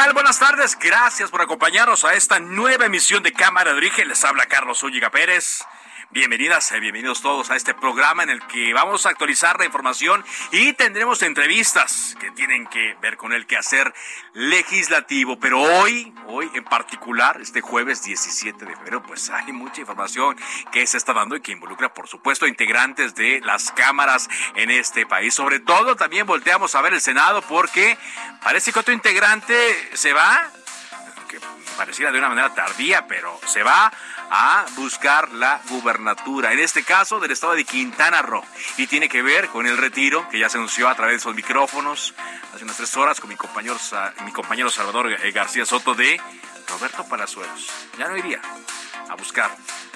Buenas tardes. Gracias por acompañarnos a esta nueva emisión de Cámara de Origen. Les habla Carlos Zúñiga Pérez. Bienvenidas, eh, bienvenidos todos a este programa en el que vamos a actualizar la información y tendremos entrevistas que tienen que ver con el quehacer legislativo. Pero hoy, hoy en particular, este jueves 17 de febrero, pues hay mucha información que se está dando y que involucra, por supuesto, integrantes de las cámaras en este país. Sobre todo, también volteamos a ver el Senado porque parece que otro integrante se va, pareciera de una manera tardía, pero se va a buscar la gubernatura, en este caso del estado de Quintana Roo. Y tiene que ver con el retiro que ya se anunció a través de esos micrófonos hace unas tres horas con mi compañero, mi compañero Salvador eh, García Soto de Roberto Palazuelos. Ya no iría a buscar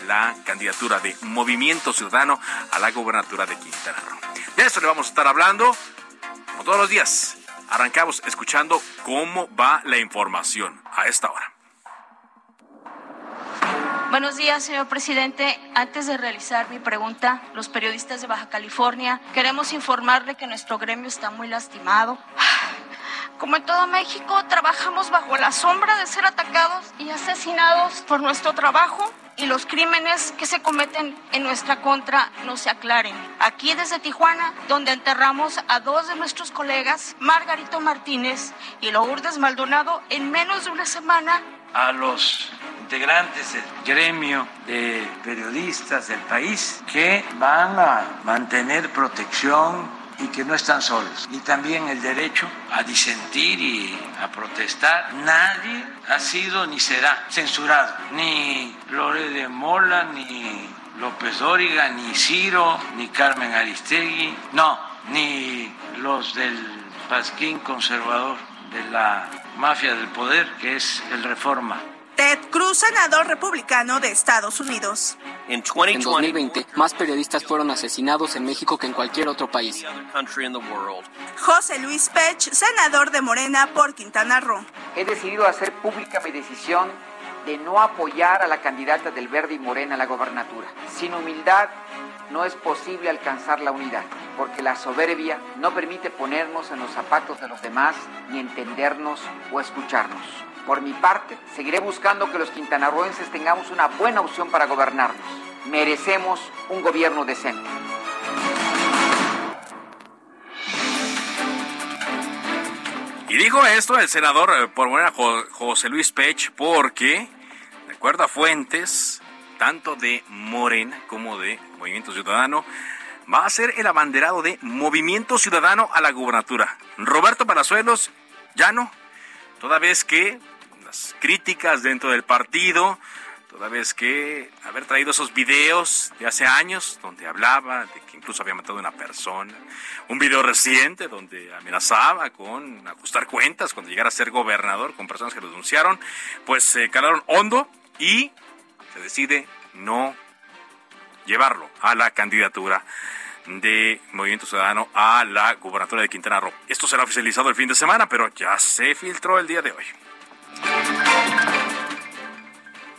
la candidatura de Movimiento Ciudadano a la gubernatura de Quintana Roo. De eso le vamos a estar hablando como todos los días. Arrancamos escuchando cómo va la información a esta hora. Buenos días, señor presidente. Antes de realizar mi pregunta, los periodistas de Baja California queremos informarle que nuestro gremio está muy lastimado. Como en todo México, trabajamos bajo la sombra de ser atacados y asesinados por nuestro trabajo y los crímenes que se cometen en nuestra contra no se aclaren. Aquí desde Tijuana, donde enterramos a dos de nuestros colegas, Margarito Martínez y Lourdes Maldonado, en menos de una semana. A los integrantes del gremio de periodistas del país que van a mantener protección y que no están solos. Y también el derecho a disentir y a protestar. Nadie ha sido ni será censurado. Ni Lore de Mola, ni López Dóriga, ni Ciro, ni Carmen Aristegui. No, ni los del Pasquín conservador de la mafia del poder, que es el Reforma. Ted Cruz, senador republicano de Estados Unidos. En 2020, más periodistas fueron asesinados en México que en cualquier otro país. José Luis Pech, senador de Morena por Quintana Roo. He decidido hacer pública mi decisión de no apoyar a la candidata del Verde y Morena a la gobernatura. Sin humildad no es posible alcanzar la unidad, porque la soberbia no permite ponernos en los zapatos de los demás, ni entendernos o escucharnos. Por mi parte, seguiré buscando que los quintanarroenses tengamos una buena opción para gobernarnos. Merecemos un gobierno decente. Y dijo esto el senador eh, por Morena José Luis Pech porque, acuerdo fuentes, tanto de Morena como de Movimiento Ciudadano, va a ser el abanderado de Movimiento Ciudadano a la gubernatura. Roberto Palazuelos ya no, toda vez que las críticas dentro del partido, toda vez que haber traído esos videos de hace años donde hablaba de que incluso había matado a una persona, un video reciente donde amenazaba con ajustar cuentas cuando llegara a ser gobernador con personas que lo denunciaron, pues se calaron hondo y se decide no llevarlo a la candidatura de Movimiento Ciudadano a la gubernatura de Quintana Roo. Esto será oficializado el fin de semana, pero ya se filtró el día de hoy.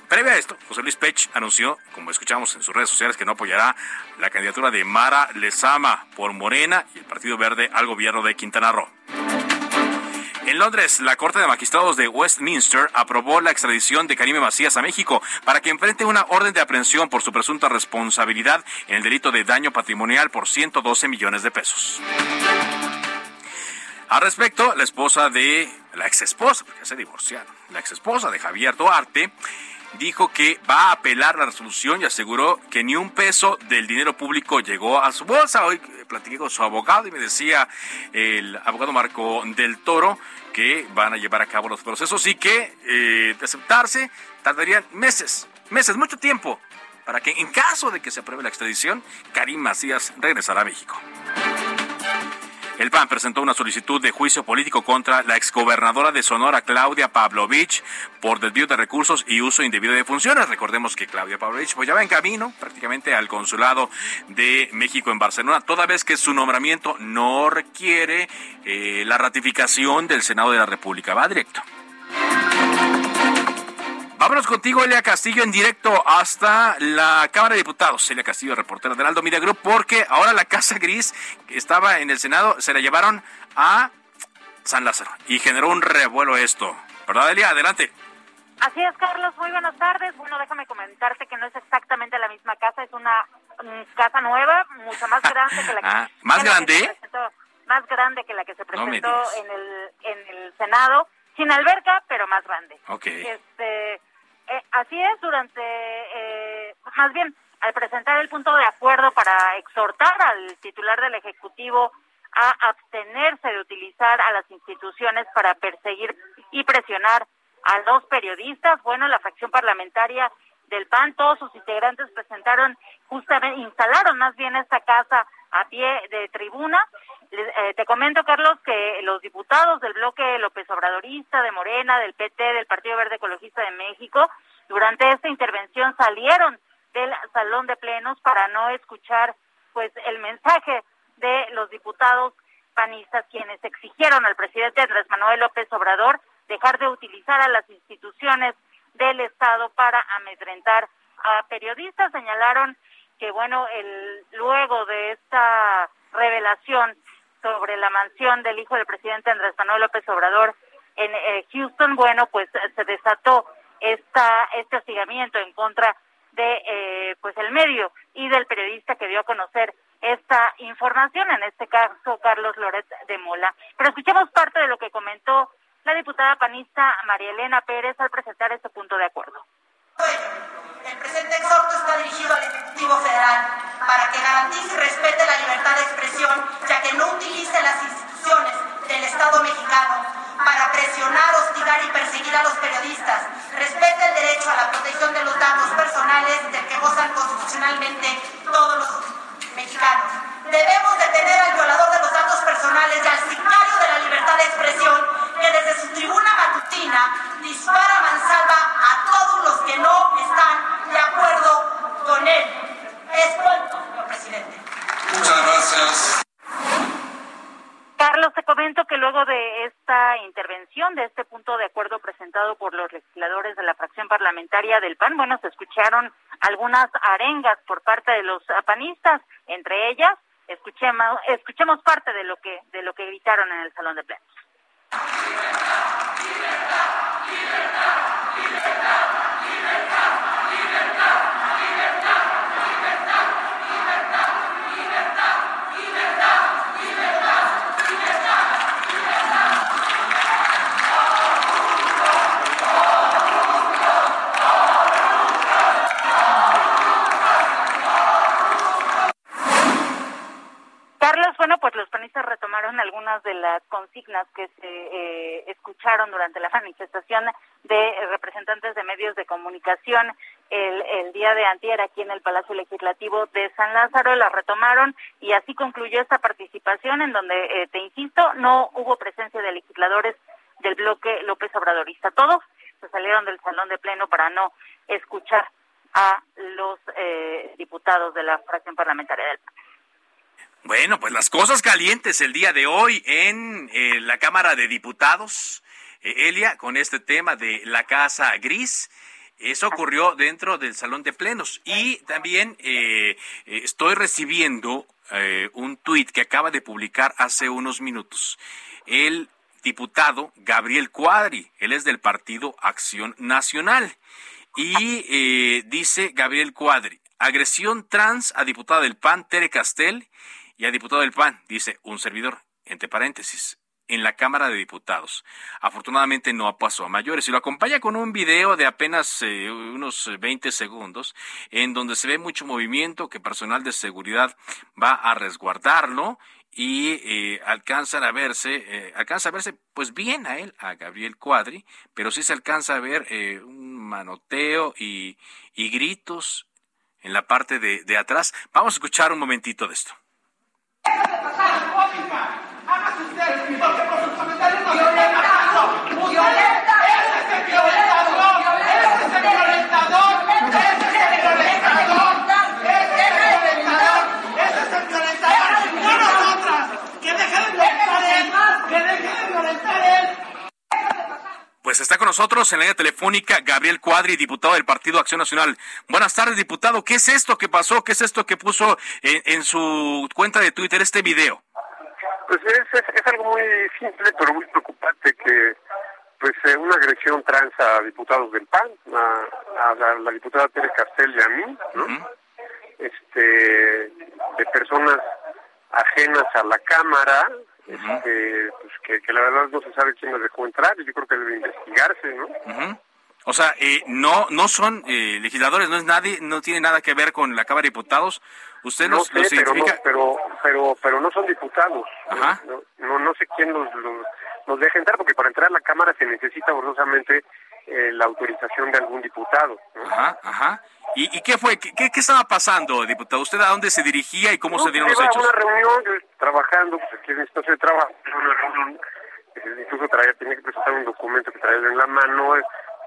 Previo a esto, José Luis Pech anunció, como escuchamos en sus redes sociales, que no apoyará la candidatura de Mara Lezama por Morena y el Partido Verde al gobierno de Quintana Roo. En Londres, la Corte de Magistrados de Westminster aprobó la extradición de Karime Macías a México para que enfrente una orden de aprehensión por su presunta responsabilidad en el delito de daño patrimonial por 112 millones de pesos. Al respecto, la esposa de, la ex esposa, porque se divorciaron, la ex esposa de Javier Duarte, dijo que va a apelar la resolución y aseguró que ni un peso del dinero público llegó a su bolsa. Hoy platiqué con su abogado y me decía el abogado Marco del Toro que van a llevar a cabo los procesos y que eh, de aceptarse tardarían meses, meses, mucho tiempo, para que en caso de que se apruebe la extradición, Karim Macías regresará a México. El PAN presentó una solicitud de juicio político contra la exgobernadora de Sonora, Claudia Pavlovich, por desvío de recursos y uso indebido de funciones. Recordemos que Claudia Pavlovich pues, ya va en camino prácticamente al consulado de México en Barcelona, toda vez que su nombramiento no requiere eh, la ratificación del Senado de la República. Va directo. Vámonos contigo, Elia Castillo, en directo hasta la Cámara de Diputados. Elia Castillo, reportera del Aldo Media Group, porque ahora la Casa Gris, que estaba en el Senado, se la llevaron a San Lázaro y generó un revuelo esto. ¿Verdad, Elia? Adelante. Así es, Carlos. Muy buenas tardes. Bueno, déjame comentarte que no es exactamente la misma casa, es una casa nueva, mucho más grande que la que, ah, ¿Más grande? más grande que la que se presentó en, el, en el Senado. Sin alberca, pero más grande. Ok. Este, eh, así es, durante, eh, más bien, al presentar el punto de acuerdo para exhortar al titular del Ejecutivo a abstenerse de utilizar a las instituciones para perseguir y presionar a los periodistas, bueno, la fracción parlamentaria del PAN, todos sus integrantes presentaron justamente, instalaron más bien esta casa a pie de tribuna. Eh, te comento, Carlos, que los diputados del bloque López Obradorista, de Morena, del PT, del Partido Verde Ecologista de México, durante esta intervención salieron del salón de plenos para no escuchar pues el mensaje de los diputados panistas quienes exigieron al presidente Andrés Manuel López Obrador dejar de utilizar a las instituciones del Estado para amedrentar a periodistas. Señalaron que, bueno, el, luego de esta revelación sobre la mansión del hijo del presidente Andrés Manuel López Obrador en eh, Houston, bueno, pues se desató esta, este hostigamiento en contra de eh, pues el medio y del periodista que dio a conocer esta información, en este caso Carlos Loret de Mola. Pero escuchemos parte de lo que comentó la diputada panista María Elena Pérez al presentar este punto de acuerdo. El presente exhorto está dirigido al Ejecutivo Federal para que garantice y respete la libertad de expresión, ya que no utilice las instituciones del Estado mexicano para presionar, hostigar y perseguir a los periodistas. Respete el derecho a la protección de los datos personales del que gozan constitucionalmente todos los mexicanos. Debemos detener al violador de los datos personales y al signario de la libertad de expresión que desde su tribuna matutina dispara mansalva a todos los que no están de acuerdo con él. Es cuanto, señor presidente. Muchas gracias. Carlos, te comento que luego de esta intervención, de este punto de acuerdo presentado por los legisladores de la fracción parlamentaria del PAN, bueno, se escucharon algunas arengas por parte de los panistas, entre ellas, escuchemos, escuchemos parte de lo que de lo que gritaron en el salón de plenos. Bueno, pues los panistas retomaron algunas de las consignas que se eh, escucharon durante la manifestación de representantes de medios de comunicación el, día de antier aquí en el Palacio Legislativo de San Lázaro, las retomaron y así concluyó esta participación en donde, eh, te insisto, no hubo presencia de legisladores del bloque López Obradorista. Todos se salieron del salón de pleno para no escuchar a los eh, diputados de la fracción parlamentaria del PAN. Bueno, pues las cosas calientes el día de hoy en eh, la Cámara de Diputados, eh, Elia, con este tema de la Casa Gris. Eso ocurrió dentro del Salón de Plenos. Y también eh, estoy recibiendo un tuit que acaba de publicar hace unos minutos. El diputado Gabriel Cuadri, él es del Partido Acción Nacional. Y dice Gabriel Cuadri, agresión trans a diputado del PAN, Tere Castel, y a diputado del PAN, dice un servidor, entre paréntesis, en la Cámara de Diputados. Afortunadamente no pasó a mayores y lo acompaña con un video de apenas eh, unos 20 segundos en donde se ve mucho movimiento que personal de seguridad va a resguardarlo y eh, alcanzan a verse, eh, alcanza a verse pues bien a él, a Gabriel Cuadri, pero sí se alcanza a ver un manoteo y, gritos en la parte de atrás. Vamos a escuchar un momentito de esto. Hágase usted, porque por sus comentarios no Pues está con nosotros en la línea telefónica Gabriel Cuadri, diputado del Partido Acción Nacional. Buenas tardes, diputado. ¿Qué es esto que pasó? ¿Qué es esto que puso en, en su cuenta de Twitter este video? Pues es, es, es, algo muy simple, pero muy preocupante que pues eh, una agresión trans a diputados del PAN, a, a la, la, diputada Tere Castel y a mí, ¿no? Uh -huh. Este, de personas ajenas a la Cámara, este, pues que, que, la verdad no se sabe quién nos dejó entrar y yo creo que debe investigarse, ¿no? Uh -huh. O sea, eh, no no son eh, legisladores, no es nadie, no tiene nada que ver con la Cámara de Diputados. Usted no los, sé, los identifica. Pero, no, pero, pero, pero no son diputados. Ajá. No, no, no sé quién los, los, los, deja entrar, porque para entrar a la Cámara se necesita forzosamente eh, la autorización de algún diputado. ¿no? Ajá, ajá. ¿Y, ¿Y, qué fue? ¿Qué, ¿Qué, estaba pasando, diputado? ¿Usted a dónde se dirigía y cómo no, se dieron los hechos? una reunión, yo trabajando, pues aquí en el espacio de trabajo, una reunión, incluso traía, tenía que presentar un documento que traía en la mano,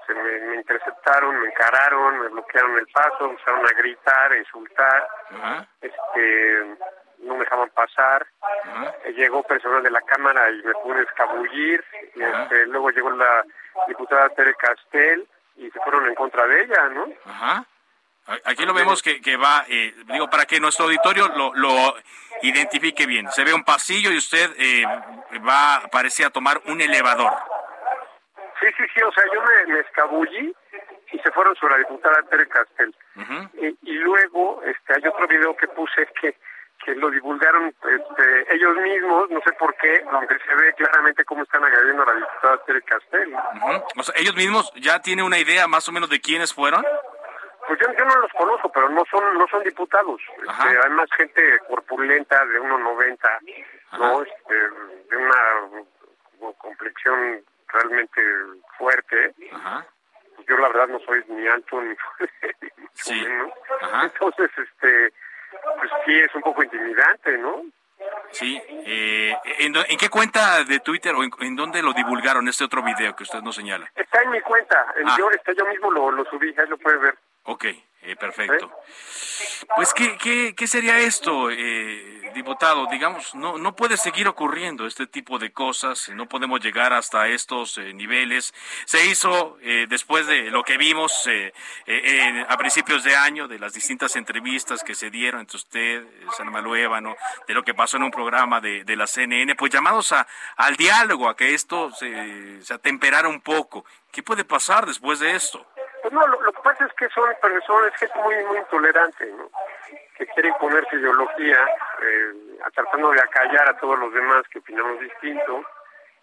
se me, me, interceptaron, me encararon, me bloquearon el paso, empezaron a gritar, a insultar, uh -huh. este no me dejaban pasar, uh -huh. llegó personal de la Cámara y me pude escabullir, uh -huh. este, luego llegó la diputada Tere Castel y se fueron en contra de ella, ¿no? Ajá. Aquí lo vemos que, que va, eh, digo, para que nuestro auditorio lo, lo, identifique bien. Se ve un pasillo y usted eh, va, parecía tomar un elevador. Sí, sí, sí, o sea, yo me, me escabullí y se fueron sobre la diputada Tere Castel. Uh -huh. y, y, luego este, hay otro video que puse que, que lo divulgaron este, ellos mismos, no sé por qué, aunque se ve claramente cómo están agrediendo a la diputada Tere Castel. Uh -huh. O sea, ellos mismos ya tienen una idea más o menos de quiénes fueron. Pues yo, yo no los conozco, pero no son no son diputados. Este, hay más gente corpulenta de 1.90, ¿no? Este, de una complexión realmente fuerte. Ajá. Yo la verdad no soy ni alto ni fuerte, sí. Entonces, este, pues sí es un poco intimidante, ¿no? Sí. Eh, ¿en, ¿en, qué cuenta de Twitter o en, en, dónde lo divulgaron este otro video que usted nos señala? Está en mi cuenta. En ah. yo, está, yo mismo lo, lo subí, ahí lo puede ver. Ok, eh, perfecto. Pues, ¿qué, qué, qué sería esto, eh, diputado? Digamos, no, no puede seguir ocurriendo este tipo de cosas, no podemos llegar hasta estos eh, niveles. Se hizo eh, después de lo que vimos a principios de año, de las distintas entrevistas que se dieron entre usted, San Maluévano, de lo que pasó en un programa de, de la CNN, pues llamados a, al diálogo, a que esto se, se atemperara un poco. ¿Qué puede pasar después de esto? Pues no, lo, lo, que pasa es que son personas, gente muy, muy intolerante, ¿no? Que quieren ponerse ideología, eh, tratando de acallar a todos los demás que opinamos distinto,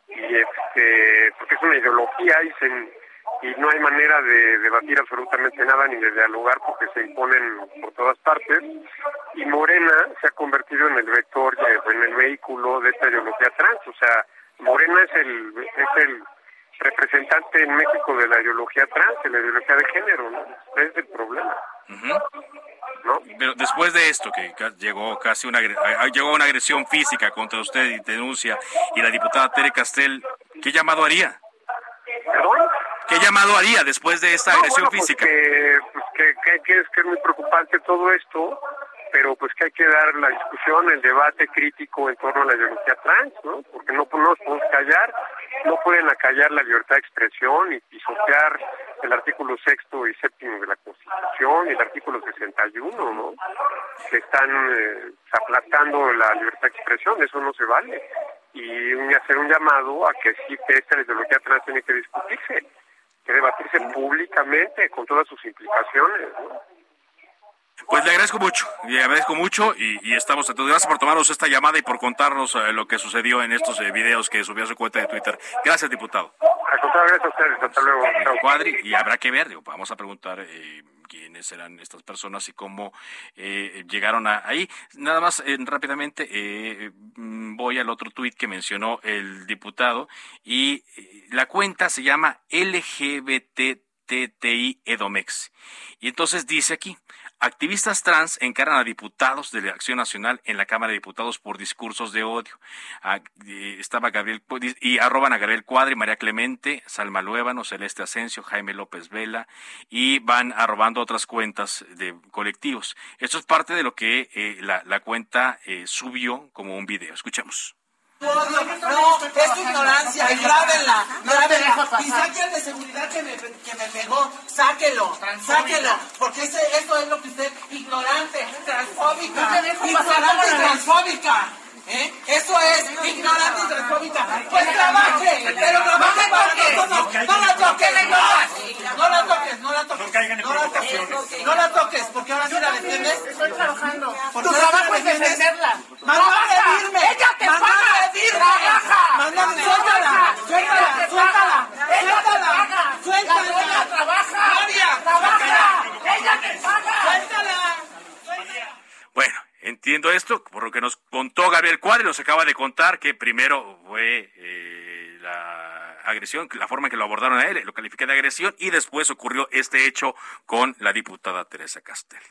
y este, porque es una ideología y, y no hay manera de debatir absolutamente nada ni de dialogar porque se imponen por todas partes, y Morena se ha convertido en el vector, en el vehículo de esta ideología trans, o sea, Morena es el, es el representante en México de la ideología trans, de la ideología de género, ¿no? Es el problema. Uh -huh. ¿No? Pero después de esto, que llegó casi una, llegó una agresión física contra usted y denuncia, y la diputada Tere Castel, ¿qué llamado haría? ¿Perdón? ¿Qué llamado haría después de esta no, agresión bueno, física? Pues que, pues que, que, que, es, que es muy preocupante todo esto, pero pues que hay que dar la discusión, el debate crítico en torno a la ideología trans, ¿no? Porque no, no nos podemos callar, no pueden acallar la libertad de expresión y pisotear el artículo sexto y séptimo de la Constitución y el artículo 61, ¿no? Que están eh, aplastando la libertad de expresión, eso no se vale. Y hacer un llamado a que sí que esta ideología trans tiene que discutirse, que debatirse públicamente con todas sus implicaciones, ¿no? Pues le agradezco mucho, le agradezco mucho y, estamos a todos. Gracias por tomarnos esta llamada y por contarnos eh, lo que sucedió en estos eh, videos que subió a su cuenta de Twitter. Gracias, diputado. gracias a ustedes. Hasta luego. Cuadri, y habrá que ver, digo, vamos a preguntar eh, quiénes eran estas personas y cómo llegaron a, ahí. Nada más rápidamente mm, voy al otro tuit que mencionó el diputado y la cuenta se llama LGBTTI Edomex. Y entonces dice aquí, Activistas trans encaran a diputados de la Acción Nacional en la Cámara de Diputados por discursos de odio. Ah, estaba Gabriel y arroban a Gabriel Cuadri, María Clemente, Salma Luébano, Celeste Asensio, Jaime López Vela y van arrobando otras cuentas de colectivos. Esto es parte de lo que eh, la, cuenta eh, subió como un video. Escuchemos. No, es ignorancia, grábenla, grábenla. Y saquen de seguridad que me, que me pegó, sáquelo, sáquelo. Porque ese, eso es lo que usted, ignorante, transfóbica, ignorante y transfóbica. ¿Eh? Eso es ignorante y. Pues trabaje, pero trabaje porque no, no la toques, no la toques, no la toques, no la toques, no la toques, porque ahora sí la defiendes. Estoy trabajando. Tu trabajo es defenderla. Manda a pedirme. Ella te paga. Trabaja. Manda suéltala, suéltala, suéltala, suéltala, suéltala. Ella trabaja. Trabaja. Ella te paga. Suéltala. Bueno. Entiendo esto, por lo que nos contó Gabriel Cuadri, nos acaba de contar que primero fue eh, la agresión, la forma en que lo abordaron a él, lo califica de agresión, y después ocurrió este hecho con la diputada Teresa Castel.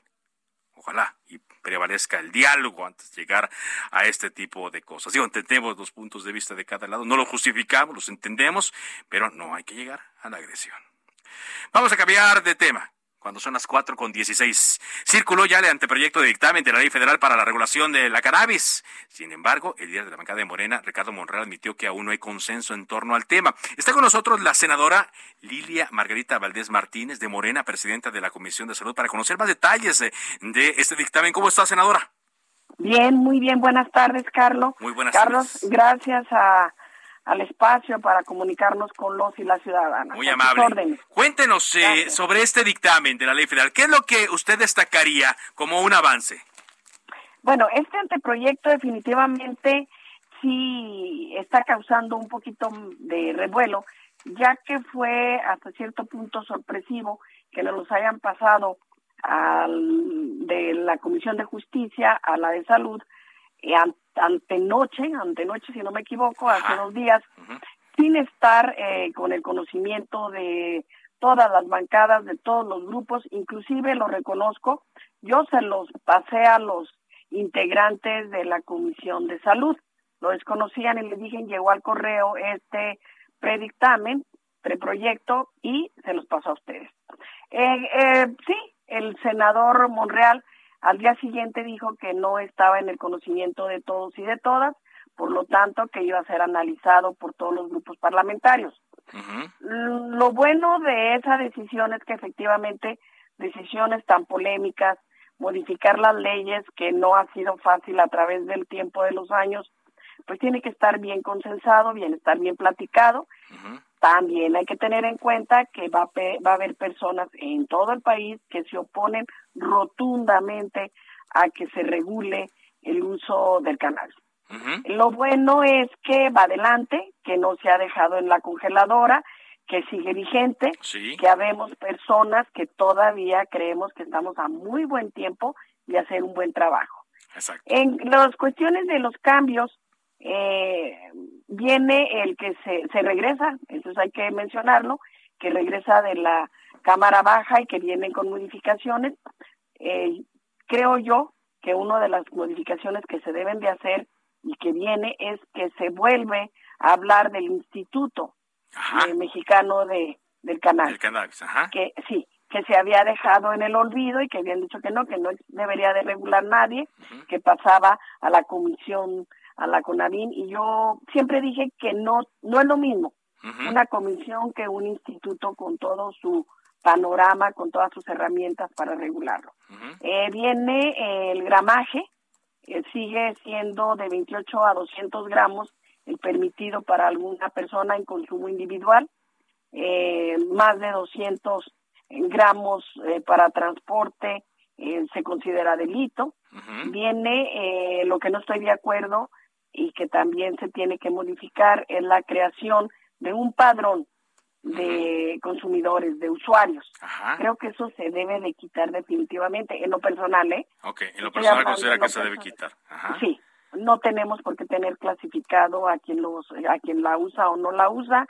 Ojalá y prevalezca el diálogo antes de llegar a este tipo de cosas. Digo, entendemos los puntos de vista de cada lado, no los justificamos, los entendemos, pero no hay que llegar a la agresión. Vamos a cambiar de tema cuando son las cuatro con dieciséis. Circuló ya el anteproyecto de dictamen de la Ley Federal para la regulación de la cannabis. Sin embargo, el líder de la bancada de Morena, Ricardo Monreal, admitió que aún no hay consenso en torno al tema. Está con nosotros la senadora Lilia Margarita Valdés Martínez de Morena, presidenta de la Comisión de Salud, para conocer más detalles de, este dictamen. ¿Cómo está, senadora? Bien, muy bien. Buenas tardes, Carlos. Muy buenas Carlos, tardes. gracias a al espacio para comunicarnos con los y las ciudadanas. Muy amable. Cuéntenos eh, sobre este dictamen de la ley federal. ¿Qué es lo que usted destacaría como un avance? Bueno, este anteproyecto definitivamente sí está causando un poquito de revuelo, ya que fue hasta cierto punto sorpresivo que nos los hayan pasado al, de la Comisión de Justicia a la de Salud antenoche, antenoche si no me equivoco, hace dos días, sin estar eh, con el conocimiento de todas las bancadas, de todos los grupos, inclusive lo reconozco, yo se los pasé a los integrantes de la Comisión de Salud, lo desconocían y les dije, llegó al correo este predictamen, preproyecto y se los pasó a ustedes. Eh, eh, sí, el senador Monreal al día siguiente dijo que no estaba en el conocimiento de todos y de todas, por lo tanto que iba a ser analizado por todos los grupos parlamentarios. Lo bueno de esa decisión es que efectivamente decisiones tan polémicas, modificar las leyes, que no ha sido fácil a través del tiempo de los años, pues tiene que estar bien consensado, bien estar bien platicado. También hay que tener en cuenta que va a, va a haber personas en todo el país que se oponen rotundamente a que se regule el uso del canal. Lo bueno es que va adelante, que no se ha dejado en la congeladora, que sigue vigente, que habemos personas que todavía creemos que estamos a muy buen tiempo de hacer un buen trabajo. En las cuestiones de los cambios, eh, viene el que se, se regresa, entonces hay que mencionarlo, que regresa de la Cámara Baja y que viene con modificaciones. Eh, creo yo que una de las modificaciones que se deben de hacer y que viene es que se vuelve a hablar del Instituto eh, Mexicano de, del Canal. Que sí, que se había dejado en el olvido y que habían dicho que no, que no debería de regular nadie, que pasaba a la Comisión a la CONAVIN y yo siempre dije que no no es lo mismo una comisión que un instituto con todo su panorama, con todas sus herramientas para regularlo. eh, viene el gramaje, eh, sigue siendo de 28 a 200 gramos el permitido para alguna persona en consumo individual, eh, más de 200 gramos eh, para transporte eh, se considera delito. Viene eh, lo que no estoy de acuerdo y que también se tiene que modificar es la creación de un padrón de consumidores, de usuarios. Creo que eso se debe de quitar definitivamente, en lo personal, ¿eh? Ok, en lo personal considera que se debe quitar. Sí, no tenemos por qué tener clasificado a quien los a quien la usa o no la usa.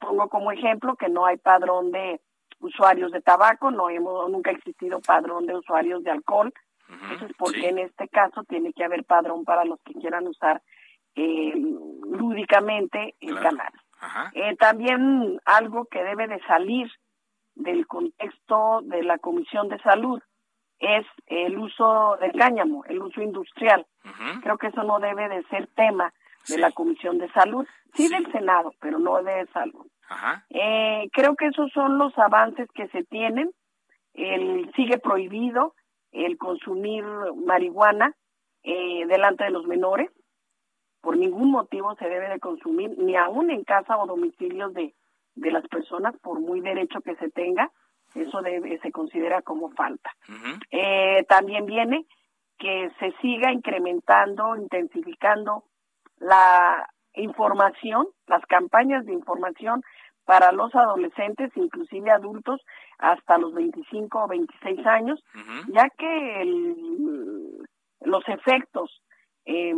Pongo como ejemplo que no hay padrón de usuarios de tabaco, no hemos nunca ha existido padrón de usuarios de alcohol. Entonces, ¿por qué en este caso tiene que haber padrón para los que quieran usar eh, lúdicamente el canal? Eh, también algo que debe de salir del contexto de la Comisión de Salud es el uso del cáñamo, el uso industrial. Creo que eso no debe de ser tema de la Comisión de Salud, sí, del Senado, pero no de Salud. Eh, creo que esos son los avances que se tienen. El, sigue prohibido el consumir marihuana eh, delante de los menores por ningún motivo se debe de consumir, ni aún en casa o domicilios de, de las personas, por muy derecho que se tenga, eso debe, se considera como falta. eh, también viene que se siga incrementando, intensificando la información, las campañas de información para los adolescentes, inclusive adultos, hasta los 25 o 26 años, ya que el, los efectos eh,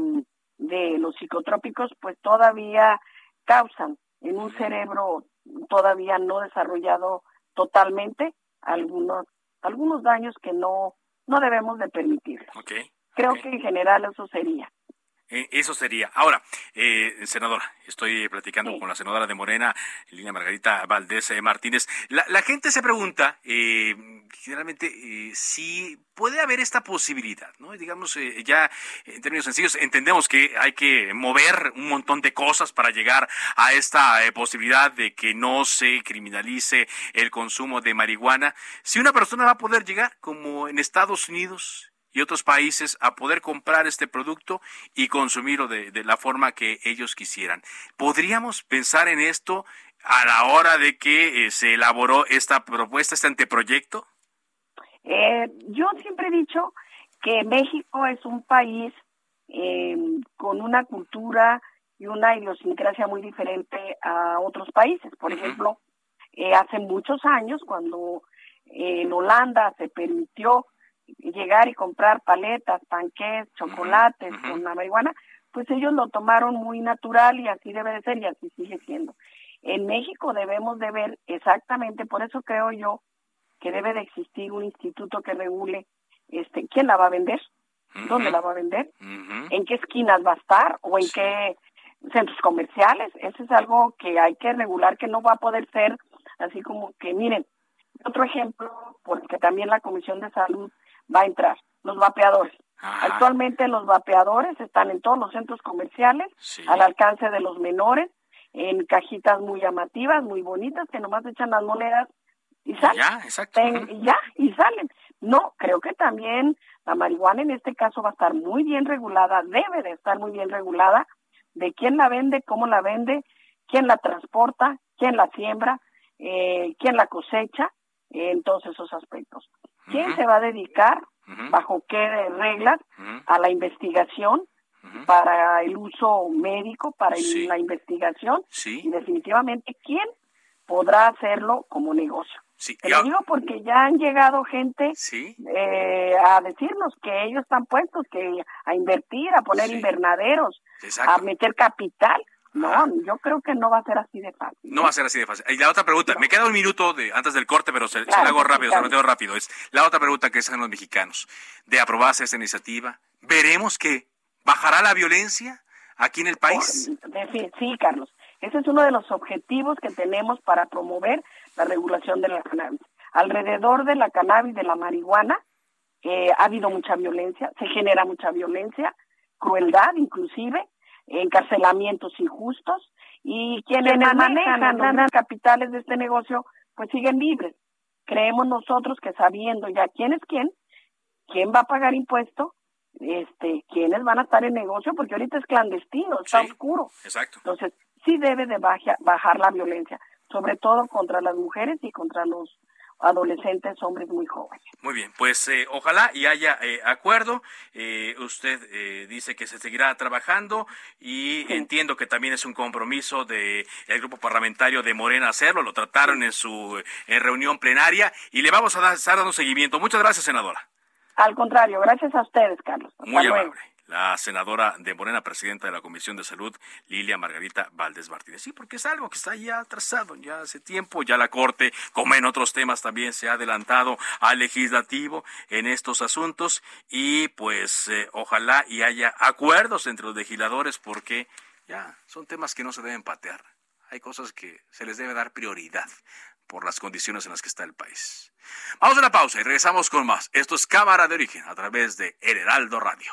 de los psicotrópicos pues todavía causan en un cerebro todavía no desarrollado totalmente algunos algunos daños que no no debemos de permitir. Creo que en general eso sería. Eh, eso sería. Ahora, eh, senadora, estoy platicando con la senadora de Morena, Lina Margarita Valdés eh, Martínez. La, la, gente se pregunta, eh, generalmente, eh, si puede haber esta posibilidad, ¿no? Digamos, eh, ya en términos sencillos, entendemos que hay que mover un montón de cosas para llegar a esta posibilidad de que no se criminalice el consumo de marihuana. Si una persona va a poder llegar, como en Estados Unidos, y otros países a poder comprar este producto y consumirlo de, de, la forma que ellos quisieran. ¿Podríamos pensar en esto a la hora de que eh, se elaboró esta propuesta, este anteproyecto? Eh, yo siempre he dicho que México es un país eh, con una cultura y una idiosincrasia muy diferente a otros países. Por uh -huh. ejemplo, eh, hace muchos años, cuando en Holanda se permitió llegar y comprar paletas, panqués, chocolates uh -huh. con la marihuana, pues ellos lo tomaron muy natural y así debe de ser y así sigue siendo. En México debemos de ver exactamente, por eso creo yo que debe de existir un instituto que regule este quién la va a vender, uh -huh. dónde la va a vender, uh -huh. en qué esquinas va a estar o en sí. qué centros comerciales. Eso es algo que hay que regular, que no va a poder ser así como que, miren, otro ejemplo, porque también la Comisión de Salud va a entrar, los vapeadores. Ajá. Actualmente los vapeadores están en todos los centros comerciales, sí. al alcance de los menores, en cajitas muy llamativas, muy bonitas, que nomás echan las monedas y salen. Ya, exacto. Ya, y salen. No, creo que también la marihuana en este caso va a estar muy bien regulada, debe de estar muy bien regulada, de quién la vende, cómo la vende, quién la transporta, quién la siembra, eh, quién la cosecha, eh, en todos esos aspectos. ¿Quién uh -huh. se va a dedicar, uh -huh. bajo qué reglas, uh -huh. a la investigación? para el uso médico, para sí. la investigación, sí. y definitivamente quién podrá hacerlo como negocio. Sí. Te lo digo porque ya han llegado gente sí. eh, a decirnos que ellos están puestos que a invertir, a poner sí. invernaderos, Exacto. a meter capital. No, yo creo que no va a ser así de fácil. No va a ser así de fácil. Y la otra pregunta, me queda un minuto de, antes del corte, pero se, claro, se la hago rápido, claro. se lo tengo rápido. Es la otra pregunta que hacen los mexicanos. De aprobarse esta iniciativa, ¿veremos que ¿Bajará la violencia aquí en el país? Sí, Carlos. Ese es uno de los objetivos que tenemos para promover la regulación de la cannabis. Alrededor de la cannabis, de la marihuana, eh, ha habido mucha violencia, se genera mucha violencia, crueldad inclusive, encarcelamientos injustos, y quienes, manejan, manejan los grandes capitales de este negocio, pues siguen libres. Creemos nosotros que sabiendo ya quién es quién, quién va a pagar impuesto, este, quiénes van a estar en negocio, porque ahorita es clandestino, está sí, oscuro. Exacto. Entonces, sí debe de baja, bajar la violencia, sobre todo contra las mujeres y contra los adolescentes, hombres muy jóvenes. Muy bien, pues eh, ojalá y haya eh, acuerdo. Eh, usted dice que se seguirá trabajando y entiendo que también es un compromiso del grupo parlamentario de Morena hacerlo. Lo trataron en su reunión plenaria y le vamos a dar, estar dando seguimiento. Muchas gracias, senadora. Al contrario, gracias a ustedes, Carlos. muy amable la senadora de Morena, presidenta de la Comisión de Salud, Lilia Margarita Valdés Martínez. Sí, porque es algo que está ya atrasado, ya hace tiempo, ya la Corte, como en otros temas, también se ha adelantado al legislativo en estos asuntos y pues eh, ojalá y haya acuerdos entre los legisladores porque ya son temas que no se deben patear. Hay cosas que se les debe dar prioridad por las condiciones en las que está el país. Vamos a una pausa y regresamos con más. Esto es Cámara de Origen a través de El Heraldo Radio.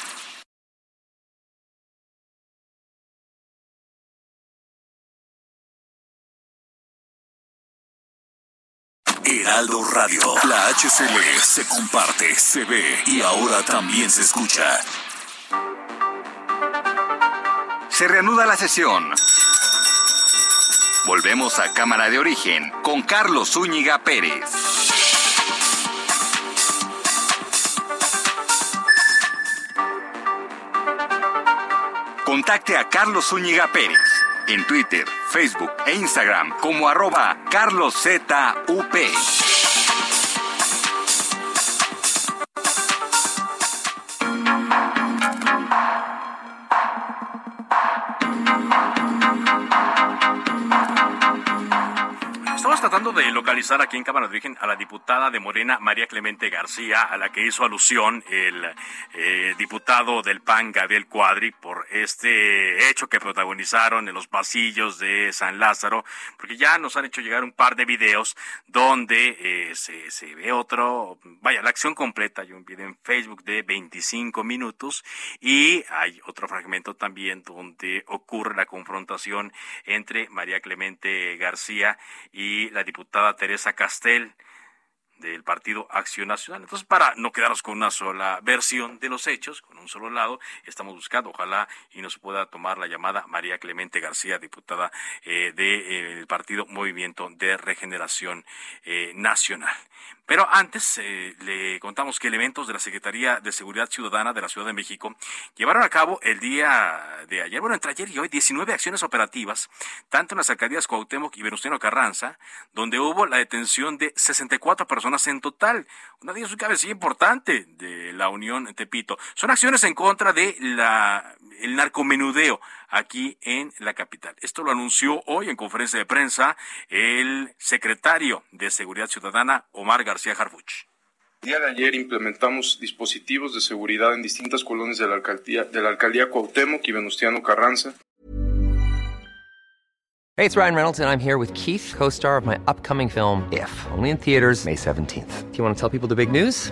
Heraldo Radio. La HCL se comparte, se ve y ahora también se escucha. Se reanuda la sesión. Volvemos a Cámara de Origen con Carlos Zúñiga Pérez. Contacte a Carlos Zúñiga Pérez en Twitter, Facebook e Instagram como arroba carloszup. De localizar aquí en Cámara de Origen a la diputada de Morena, María Clemente García, a la que hizo alusión el eh, diputado del PAN, Gabriel Cuadri, por este hecho que protagonizaron en los pasillos de San Lázaro, porque ya nos han hecho llegar un par de videos donde eh, se, se ve otro, vaya, la acción completa, hay un video en Facebook de 25 minutos y hay otro fragmento también donde ocurre la confrontación entre María Clemente García y la diputada Teresa Castel del Partido Acción Nacional. Entonces, para no quedarnos con una sola versión de los hechos, con un solo lado, estamos buscando, ojalá y nos pueda tomar la llamada María Clemente García, diputada eh, del Partido Movimiento de Regeneración eh, Nacional. Pero antes eh, le contamos que elementos de la Secretaría de Seguridad Ciudadana de la Ciudad de México llevaron a cabo el día de ayer, bueno, entre ayer y hoy, 19 acciones operativas, tanto en las alcaldías Cuauhtémoc y Venustiano Carranza, donde hubo la detención de 64 personas en total. Una de ellas un cabecilla importante de la Unión Tepito. Son acciones en contra de la el narcomenudeo aquí en la capital. Esto lo anunció hoy en conferencia de prensa el secretario de Seguridad Ciudadana, Omar García Harfuch. El día de ayer implementamos dispositivos de seguridad en distintas colonias de la alcaldía, de la alcaldía Cuauhtémoc y Venustiano Carranza. Hey, it's Ryan Reynolds and I'm here with Keith, co-star of my upcoming film If, only in theaters May 17th. Do you want to tell people the big news?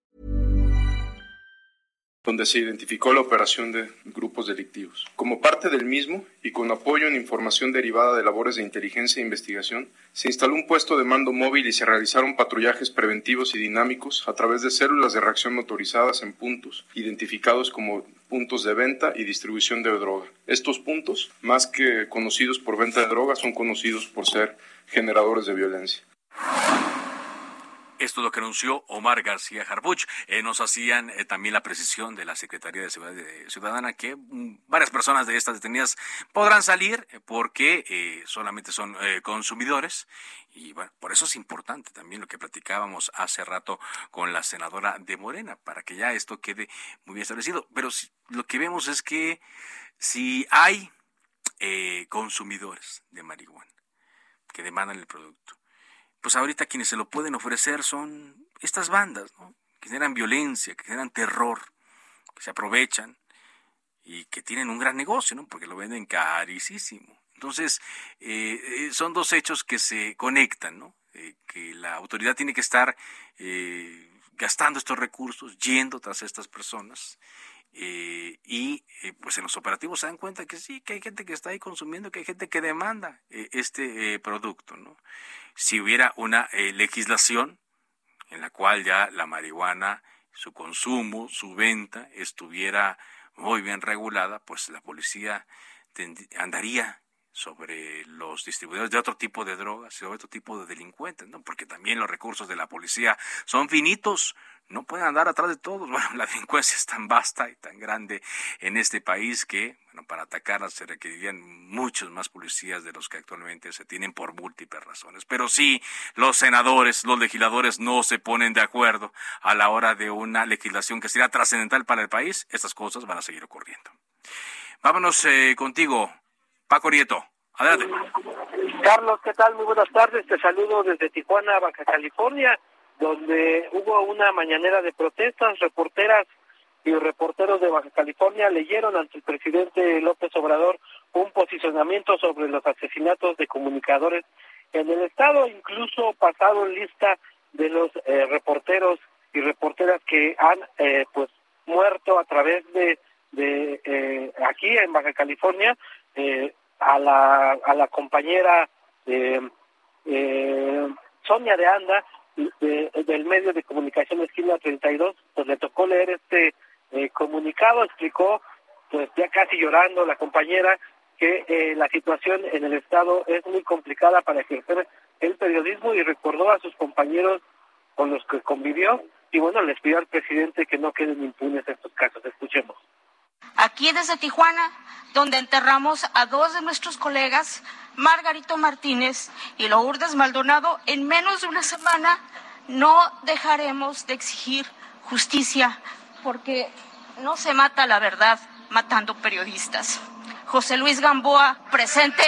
Donde se identificó la operación de grupos delictivos. Como parte del mismo, y con apoyo en información derivada de labores de inteligencia e investigación, se instaló un puesto de mando móvil y se realizaron patrullajes preventivos y dinámicos a través de células de reacción motorizadas en puntos, identificados como puntos de venta y distribución de droga. Estos puntos, más que conocidos por venta de droga, son conocidos por ser generadores de violencia. Esto es lo que anunció Omar García Harbuch. Eh, nos hacían eh, también la precisión de la Secretaría de Seguridad Ciudadana que mm, varias personas de estas detenidas podrán salir eh, porque solamente son consumidores. Y bueno, por eso es importante también lo que platicábamos hace rato con la senadora de Morena, para que ya esto quede muy bien establecido. Pero lo que vemos es que si hay consumidores de marihuana que demandan el producto, pues ahorita quienes se lo pueden ofrecer son estas bandas, ¿no? que generan violencia, que generan terror, que se aprovechan y que tienen un gran negocio, ¿no? porque lo venden carísimo. Entonces, eh, eh, son dos hechos que se conectan, ¿no? Eh, que la autoridad tiene que estar gastando estos recursos, yendo tras estas personas. Y pues en los operativos se dan cuenta que sí, que hay gente que está ahí consumiendo, que hay gente que demanda este producto. ¿no? Si hubiera una legislación en la cual ya la marihuana, su consumo, su venta estuviera muy bien regulada, pues la policía andaría sobre los distribuidores de otro tipo de drogas y otro tipo de delincuentes, ¿no? Porque también los recursos de la policía son finitos, no pueden andar atrás de todos. Bueno, la delincuencia es tan vasta y tan grande en este país que, bueno, para atacarla se requerirían muchos más policías de los que actualmente se tienen por múltiples razones. Pero si los senadores, los legisladores no se ponen de acuerdo a la hora de una legislación que sería trascendental para el país, estas cosas van a seguir ocurriendo. Vámonos eh, contigo, Paco Nieto. Adelante. Carlos, ¿qué tal? Muy buenas tardes. Te saludo desde Tijuana, Baja California, donde hubo una mañanera de protestas. Reporteras y reporteros de Baja California leyeron ante el presidente López Obrador un posicionamiento sobre los asesinatos de comunicadores en el estado, incluso pasaron lista de los eh, reporteros y reporteras que han eh, pues muerto a través de de eh, aquí en Baja California eh, a la, a la compañera eh, eh, Sonia de Anda del medio de comunicación Esquina 32, pues le tocó leer este eh, comunicado, explicó, pues ya casi llorando la compañera, que eh, la situación en el Estado es muy complicada para ejercer el periodismo y recordó a sus compañeros con los que convivió y bueno, les pidió al presidente que no queden impunes estos casos. Escuchemos. Aquí desde Tijuana, donde enterramos a dos de nuestros colegas, Margarito Martínez y Lourdes Maldonado, en menos de una semana no dejaremos de exigir justicia porque no se mata la verdad matando periodistas. José Luis Gamboa, presente.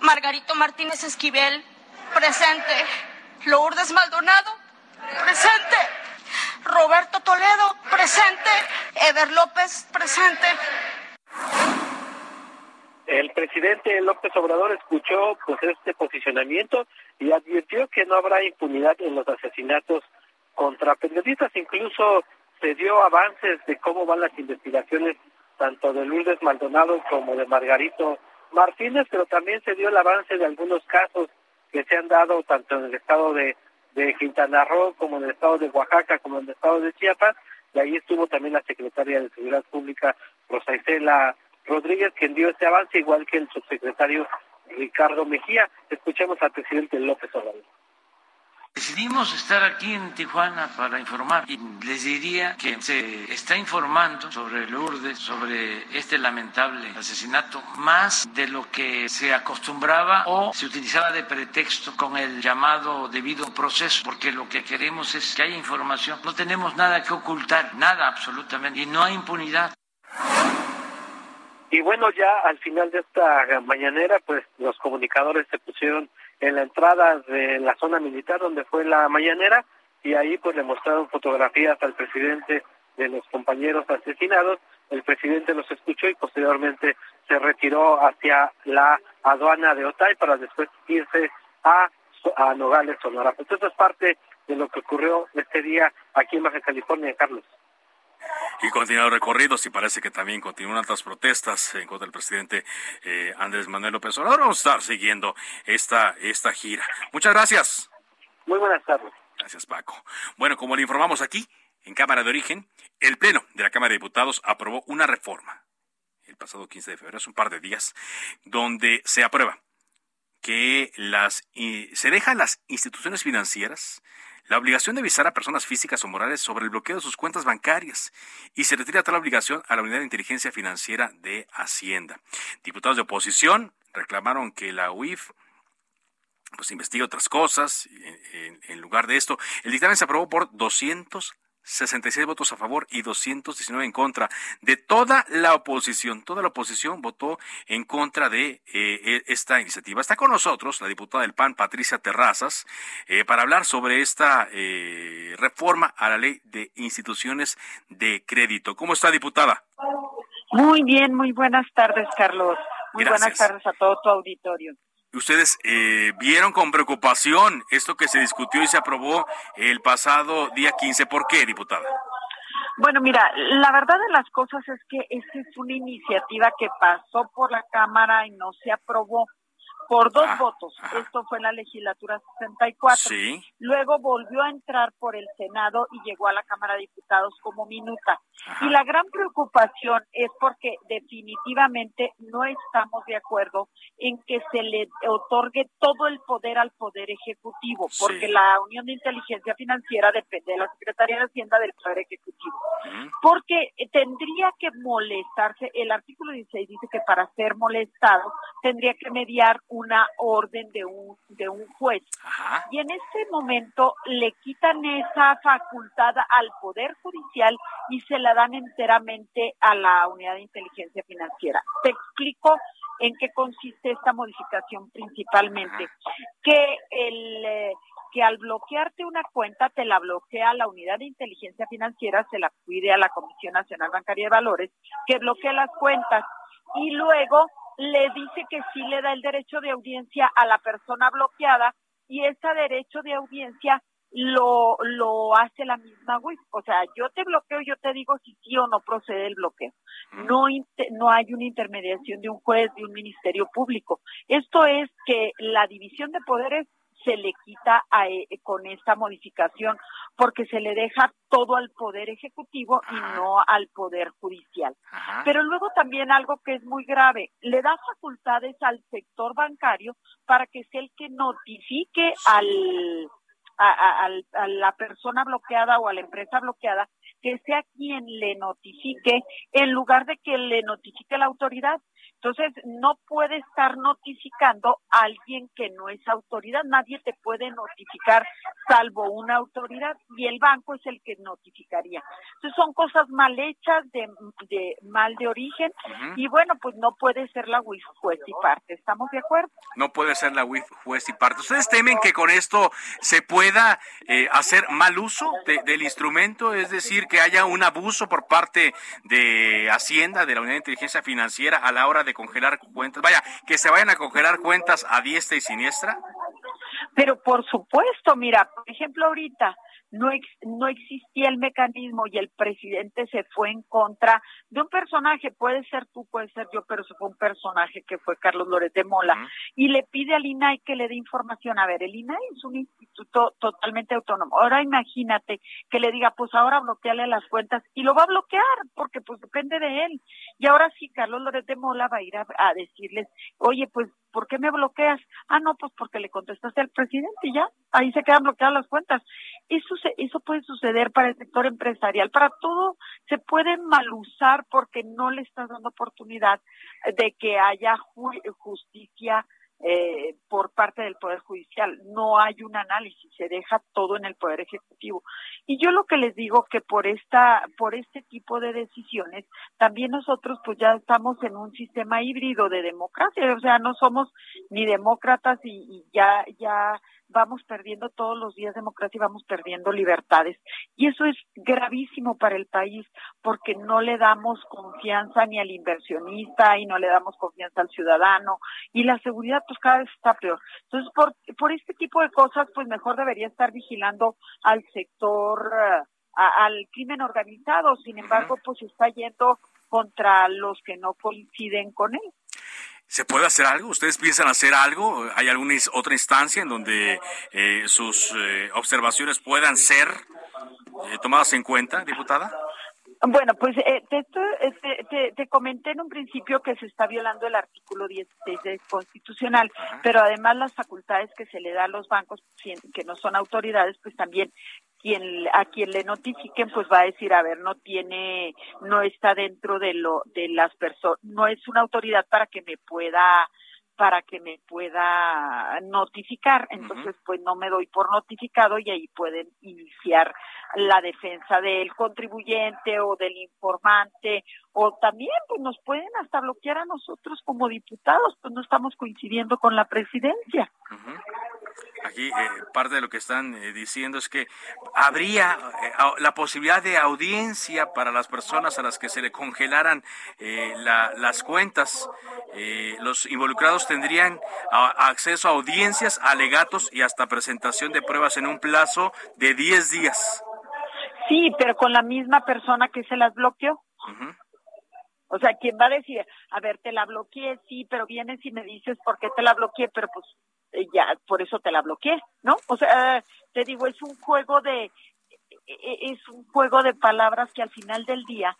Margarito Martínez Esquivel, presente. Lourdes Maldonado, presente. Roberto Toledo, presente. Ever López, presente. El presidente López Obrador escuchó pues este posicionamiento y advirtió que no habrá impunidad en los asesinatos contra periodistas. Incluso se dio avances de cómo van las investigaciones tanto de Lourdes Maldonado como de Margarito Martínez, pero también se dio el avance de algunos casos que se han dado tanto en el estado de de Quintana Roo, como en el estado de Oaxaca, como en el estado de Chiapas, y ahí estuvo también la secretaria de Seguridad Pública, Rosa Isela Rodríguez, quien dio este avance, igual que el subsecretario Ricardo Mejía. Escuchemos al presidente López Obrador. Decidimos estar aquí en Tijuana para informar y les diría que se está informando sobre Lourdes, sobre este lamentable asesinato, más de lo que se acostumbraba o se utilizaba de pretexto con el llamado debido proceso, porque lo que queremos es que haya información. No tenemos nada que ocultar, nada absolutamente, y no hay impunidad. Y bueno, ya al final de esta mañanera, pues los comunicadores se pusieron en la entrada de la zona militar donde fue la mañanera y ahí pues le mostraron fotografías al presidente de los compañeros asesinados. El presidente los escuchó y posteriormente se retiró hacia la aduana de Otay para después irse a, a Nogales, Sonora. Pues eso es parte de lo que ocurrió este día aquí en Baja California, Carlos y continúan recorridos y parece que también continúan otras protestas en contra del presidente eh, Andrés Manuel López Obrador. Vamos a estar siguiendo esta, esta gira. Muchas gracias. Muy buenas tardes. Gracias, Paco. Bueno, como le informamos aquí, en Cámara de Origen, el Pleno de la Cámara de Diputados aprobó una reforma el pasado 15 de febrero, hace un par de días, donde se aprueba que las, se dejan las instituciones financieras la obligación de avisar a personas físicas o morales sobre el bloqueo de sus cuentas bancarias y se retira tal obligación a la Unidad de Inteligencia Financiera de Hacienda. Diputados de oposición reclamaron que la UIF pues investigue otras cosas en, lugar de esto. El dictamen se aprobó por 200 66 votos a favor y 219 en contra. De toda la oposición, toda la oposición votó en contra de eh, e, esta iniciativa. Está con nosotros la diputada del PAN, Patricia Terrazas, eh, para hablar sobre esta eh, reforma a la ley de instituciones de crédito. ¿Cómo está, diputada? Muy bien, muy buenas tardes, Carlos. Muy buenas tardes a todo tu auditorio ustedes eh, vieron con preocupación esto que se discutió y se aprobó el pasado día 15. ¿Por qué, diputada? Bueno, mira, la verdad de las cosas es que esa es una iniciativa que pasó por la Cámara y no se aprobó por dos ah, votos. Esto fue en la legislatura 64. Sí. Luego volvió a entrar por el Senado y llegó a la Cámara de Diputados como minuta. Y la gran preocupación es porque definitivamente no estamos de acuerdo en que se le otorgue todo el poder al Poder Ejecutivo, porque la Unión de Inteligencia Financiera depende de la Secretaría de Hacienda del Poder Ejecutivo. Porque tendría que molestarse, el artículo 16 dice que para ser molestado tendría que mediar una orden de un, de un juez. Y en ese momento le quitan esa facultad al Poder Judicial y se la dan enteramente a la Unidad de Inteligencia Financiera. Te explico en qué consiste esta modificación principalmente. Que el eh, que al bloquearte una cuenta te la bloquea la unidad de inteligencia financiera, se la pide a la Comisión Nacional Bancaria de Valores, que bloquee las cuentas y luego le dice que sí le da el derecho de audiencia a la persona bloqueada y ese derecho de audiencia lo, lo hace la misma WIF. O sea, yo te bloqueo, yo te digo si sí o no procede el bloqueo. No, no hay una intermediación de un juez, de un ministerio público. Esto es que la división de poderes se le quita a, eh, con esta modificación porque se le deja todo al poder ejecutivo y no al poder judicial. Pero luego también algo que es muy grave, le da facultades al sector bancario para que sea el que notifique al a, a, la persona bloqueada o a la empresa bloqueada que sea quien le notifique en lugar de que le notifique la autoridad. Entonces, no puede estar notificando a alguien que no es autoridad. Nadie te puede notificar salvo una autoridad y el banco es el que notificaría. Entonces, son cosas mal hechas, de, de mal de origen y bueno, pues no puede ser la WIF juez y parte. ¿Estamos de acuerdo? No puede ser la WIF juez y parte. ¿Ustedes temen que con esto se pueda eh, hacer mal uso del instrumento? Es decir, que haya un abuso por parte de Hacienda, de la Unidad de Inteligencia Financiera a la hora de congelar cuentas? Vaya, que se vayan a congelar cuentas a diestra y siniestra. Pero por supuesto, mira, por ejemplo, ahorita no, no existía el mecanismo y el presidente se fue en contra de un personaje, puede ser tú, puede ser yo, pero se fue un personaje que fue Carlos Lórez de Mola, y le pide al INAI que le dé información. A ver, el INAI es un instituto totalmente autónomo. Ahora imagínate que le diga, pues ahora bloqueale las cuentas, y lo va a bloquear, porque pues depende de él. Y ahora sí, Carlos Lórez de Mola va a ir a, a decirles, oye, pues ¿por qué me bloqueas? Ah, no, pues porque le contestaste al presidente y ya, ahí se quedan bloqueadas las cuentas. Eso, se, eso puede suceder para el sector empresarial, para todo se puede malusar porque no le estás dando oportunidad de que haya justicia eh, por parte del Poder Judicial. No hay un análisis, se deja todo en el Poder Ejecutivo. Y yo lo que les digo que por esta, por este tipo de decisiones, también nosotros pues ya estamos en un sistema híbrido de democracia, o sea, no somos ni demócratas y, y ya, ya vamos perdiendo todos los días democracia y vamos perdiendo libertades. Y eso es gravísimo para el país porque no le damos confianza ni al inversionista y no le damos confianza al ciudadano y la seguridad pues cada vez está peor. Entonces, por, por este tipo de cosas, pues mejor debería estar vigilando al sector, al crimen organizado. Sin embargo, pues está yendo contra los que no coinciden con él. ¿Se puede hacer algo? ¿Ustedes piensan hacer algo? ¿Hay alguna otra instancia en donde eh, sus eh, observaciones puedan ser eh, tomadas en cuenta, diputada? Bueno, pues te, te, comenté en un principio que se está violando el artículo 16 del constitucional, pero además las facultades que se le da a los bancos, que no son autoridades, pues también quien a quien le notifiquen pues va a decir a ver no tiene no está dentro de lo de las personas no es una autoridad para que me pueda para que me pueda notificar. Entonces, pues no me doy por notificado y ahí pueden iniciar la defensa del contribuyente o del informante o también pues nos pueden hasta bloquear a nosotros como diputados, pues no estamos coincidiendo con la presidencia. Aquí eh, parte de lo que están eh, diciendo es que habría eh, la posibilidad de audiencia para las personas a las que se le congelaran las cuentas. los involucrados tendrían acceso a audiencias, alegatos y hasta presentación de pruebas en un plazo de 10 días. Sí, pero con la misma persona que se las bloqueó. O sea, ¿quién va a decir, a ver, te la bloqueé, sí, pero vienes y me dices por qué te la bloqueé, pero pues eh, ya por eso te la bloqueé, ¿no? O sea, te digo, es un juego de e, e, es un juego de palabras que al final del día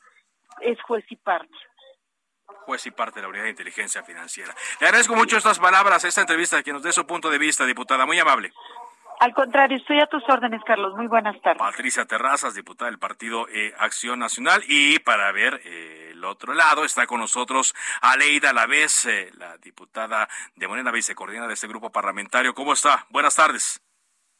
es juez y parte. Juez y parte de la Unidad de Inteligencia Financiera. Le agradezco mucho estas palabras, esta entrevista, que nos dé su punto de vista, diputada. Muy amable. Al contrario, estoy a tus órdenes, Carlos. Muy buenas tardes. Patricia Terrazas, diputada del Partido eh, Acción Nacional. Y para ver eh, el otro lado está con nosotros Aleida Lavés, eh, la diputada de Morena, vicecoordinadora de este grupo parlamentario. ¿Cómo está? Buenas tardes.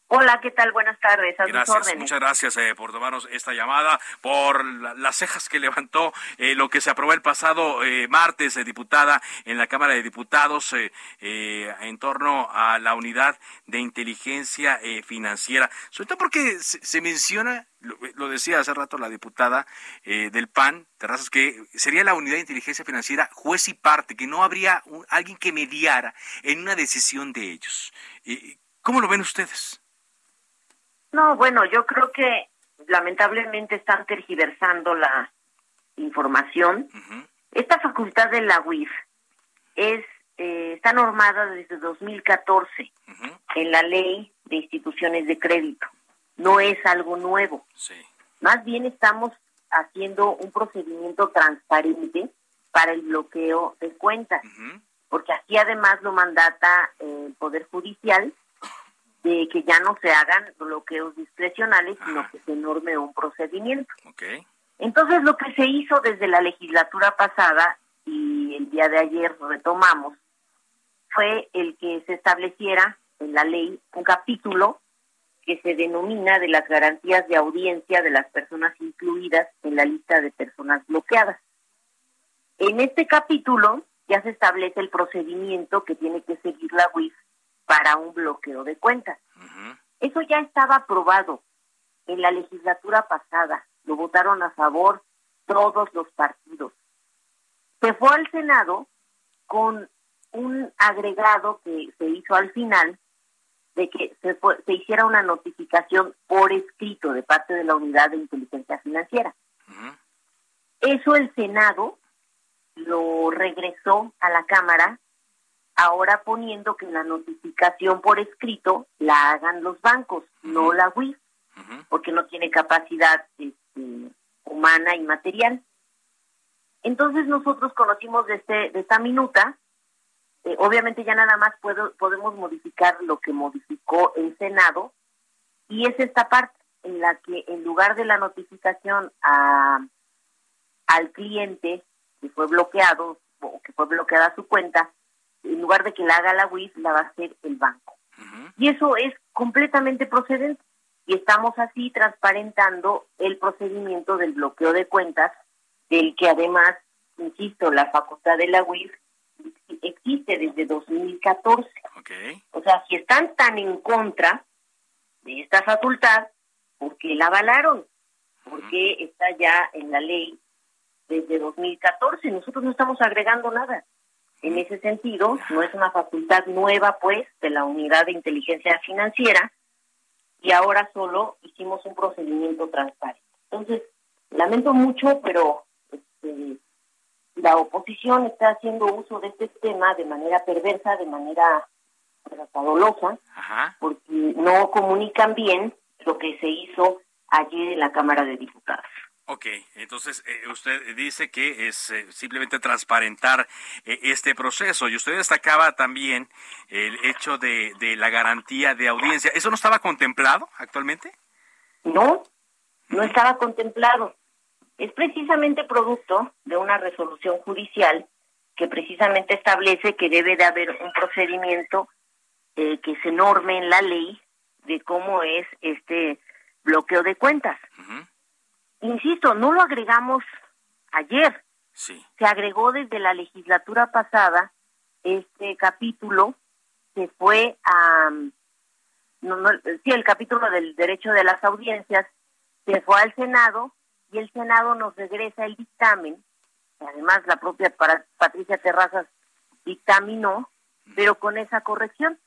Hola, ¿qué tal? Buenas tardes. A gracias, muchas gracias eh, por tomarnos esta llamada, por las cejas que levantó eh, lo que se aprobó el pasado eh, martes, diputada, en la Cámara de Diputados en torno a la unidad de inteligencia financiera. Sobre todo porque se, menciona, lo, decía hace rato la diputada del PAN, Terrazas, que sería la unidad de inteligencia financiera juez y parte, que no habría alguien que mediara en una decisión de ellos. ¿Cómo lo ven ustedes? No, bueno, yo creo que lamentablemente están tergiversando la información. Esta facultad de la UIF es eh, está normada desde 2014 en la ley de instituciones de crédito. No es algo nuevo. Más bien estamos haciendo un procedimiento transparente para el bloqueo de cuentas, porque así además lo mandata el Poder Judicial de que ya no se hagan bloqueos discrecionales, sino que se norme un procedimiento. Entonces, lo que se hizo desde la legislatura pasada y el día de ayer retomamos fue el que se estableciera en la ley un capítulo que se denomina de las garantías de audiencia de las personas incluidas en la lista de personas bloqueadas. En este capítulo ya se establece el procedimiento que tiene que seguir la UIF para un bloqueo de cuentas. Eso ya estaba aprobado en la legislatura pasada, lo votaron a favor todos los partidos. Se fue al Senado con un agregado que se hizo al final de que se, se hiciera una notificación por escrito de parte de la Unidad de Inteligencia Financiera. Eso el Senado lo regresó a la Cámara ahora poniendo que la notificación por escrito la hagan los bancos, no la WIF, porque no tiene capacidad este, humana y material. Entonces nosotros conocimos de, este, de esta minuta, eh, obviamente ya nada más puedo, podemos modificar lo que modificó el Senado, y es esta parte en la que en lugar de la notificación a, al cliente que fue bloqueado o que fue bloqueada su cuenta, en lugar de que la haga la UIF, la va a hacer el banco. Y eso es completamente procedente. Y estamos así transparentando el procedimiento del bloqueo de cuentas, del que además, insisto, la facultad de la UIF existe desde 2014. O sea, si están tan en contra de esta facultad, ¿por qué la avalaron? Porque está ya en la ley desde 2014. Nosotros no estamos agregando nada. En ese sentido, no es una facultad nueva, pues, de la Unidad de Inteligencia Financiera, y ahora solo hicimos un procedimiento transparente. Entonces, lamento mucho, pero este, la oposición está haciendo uso de este tema de manera perversa, de manera dolosa, porque no comunican bien lo que se hizo ayer en la Cámara de Diputados. Ok, entonces eh, usted dice que es eh, simplemente transparentar eh, este proceso y usted destacaba también el hecho de, de, la garantía de audiencia. ¿Eso no estaba contemplado actualmente? No, no estaba contemplado. Es precisamente producto de una resolución judicial que precisamente establece que debe de haber un procedimiento eh, que se norme en la ley de cómo es este bloqueo de cuentas. Insisto, no lo agregamos ayer. Se agregó desde la legislatura pasada este capítulo que fue a... No, no, sí, el capítulo del derecho de las audiencias se fue al Senado y el Senado nos regresa el dictamen. Además, la propia Patricia Terrazas dictaminó, pero con esa corrección,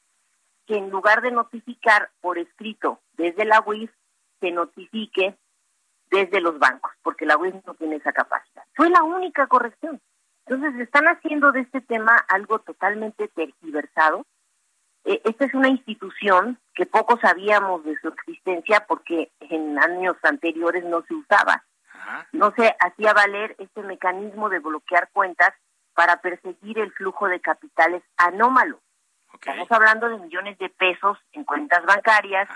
que en lugar de notificar por escrito desde la UIF, se notifique desde los bancos, porque la UIF no tiene esa capacidad. Fue la única corrección. Entonces, están haciendo de este tema algo totalmente tergiversado. E, esta es una institución que poco sabíamos de su existencia porque en años anteriores no se usaba. No se hacía valer este mecanismo de bloquear cuentas para perseguir el flujo de capitales anómalo. Estamos hablando de millones de pesos en cuentas bancarias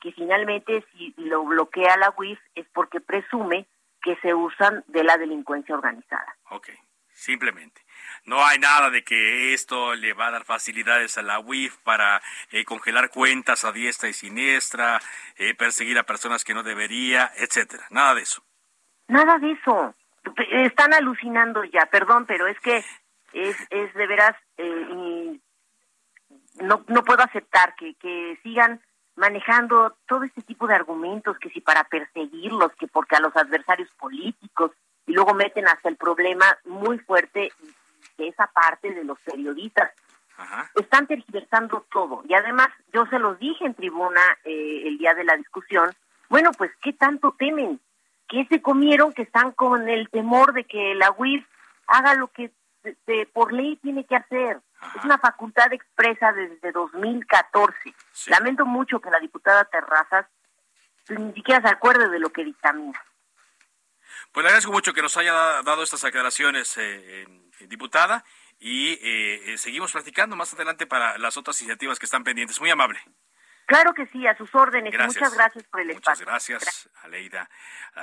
que finalmente si lo bloquea la UIF es porque presume que se usan de la delincuencia organizada. Ok, simplemente. No hay nada de que esto le va a dar facilidades a la UIF para eh, congelar cuentas a diestra y siniestra, eh, perseguir a personas que no debería, etcétera. Nada de eso. Nada de eso. Están alucinando ya, perdón, pero es que es, es de veras, eh, no, no puedo aceptar que, que sigan manejando todo este tipo de argumentos, que si para perseguirlos, que porque a los adversarios políticos, y luego meten hasta el problema muy fuerte de esa parte de los periodistas. Están tergiversando todo. Y además, yo se los dije en tribuna eh, el día de la discusión, bueno, pues, ¿qué tanto temen? ¿Qué se comieron que están con el temor de que la UIF haga lo que por ley tiene que hacer? Es una facultad expresa desde 2014. Lamento mucho que la diputada Terrazas ni siquiera se acuerde de lo que dictamina. Pues le agradezco mucho que nos haya dado estas aclaraciones, eh, diputada, y eh, eh, seguimos platicando más adelante para las otras iniciativas que están pendientes. Muy amable. Claro que sí, a sus órdenes. Muchas gracias por el espacio. Muchas gracias, Aleida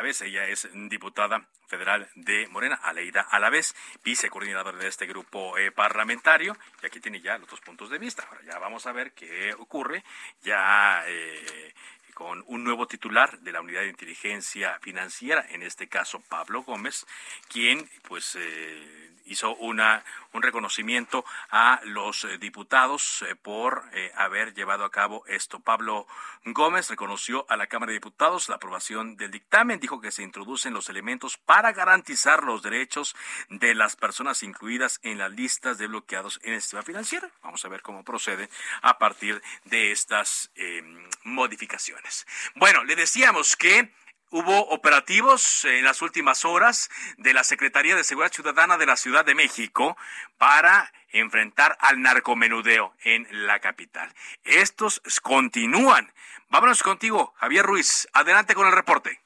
vez Ella es diputada federal de Morena, Aleida Alavés, vicecoordinadora de este grupo eh, parlamentario. Y aquí tiene ya los dos puntos de vista. Ahora ya vamos a ver qué ocurre. Ya. Eh, con un nuevo titular de la Unidad de Inteligencia Financiera, en este caso Pablo Gómez, quien pues eh, hizo una, un reconocimiento a los eh, diputados eh, por eh, haber llevado a cabo esto. Pablo Gómez reconoció a la Cámara de Diputados la aprobación del dictamen, dijo que se introducen los elementos para garantizar los derechos de las personas incluidas en las listas de bloqueados en el sistema financiero. Vamos a ver cómo procede a partir de estas modificaciones. Bueno, le decíamos que Hubo operativos en las últimas horas de la Secretaría de Seguridad Ciudadana de la Ciudad de México para enfrentar al narcomenudeo en la capital. Estos continúan. Vámonos contigo, Javier Ruiz. Adelante con el reporte.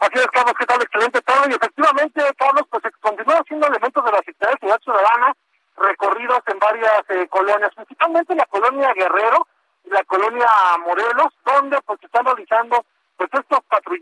Así es, Carlos, ¿qué tal? Excelente todo. Y efectivamente, Carlos, pues continúan siendo elementos de la Secretaría de Seguridad Ciudadana recorridos en varias eh, colonias, principalmente la colonia Guerrero y la colonia Morelos, donde pues están realizando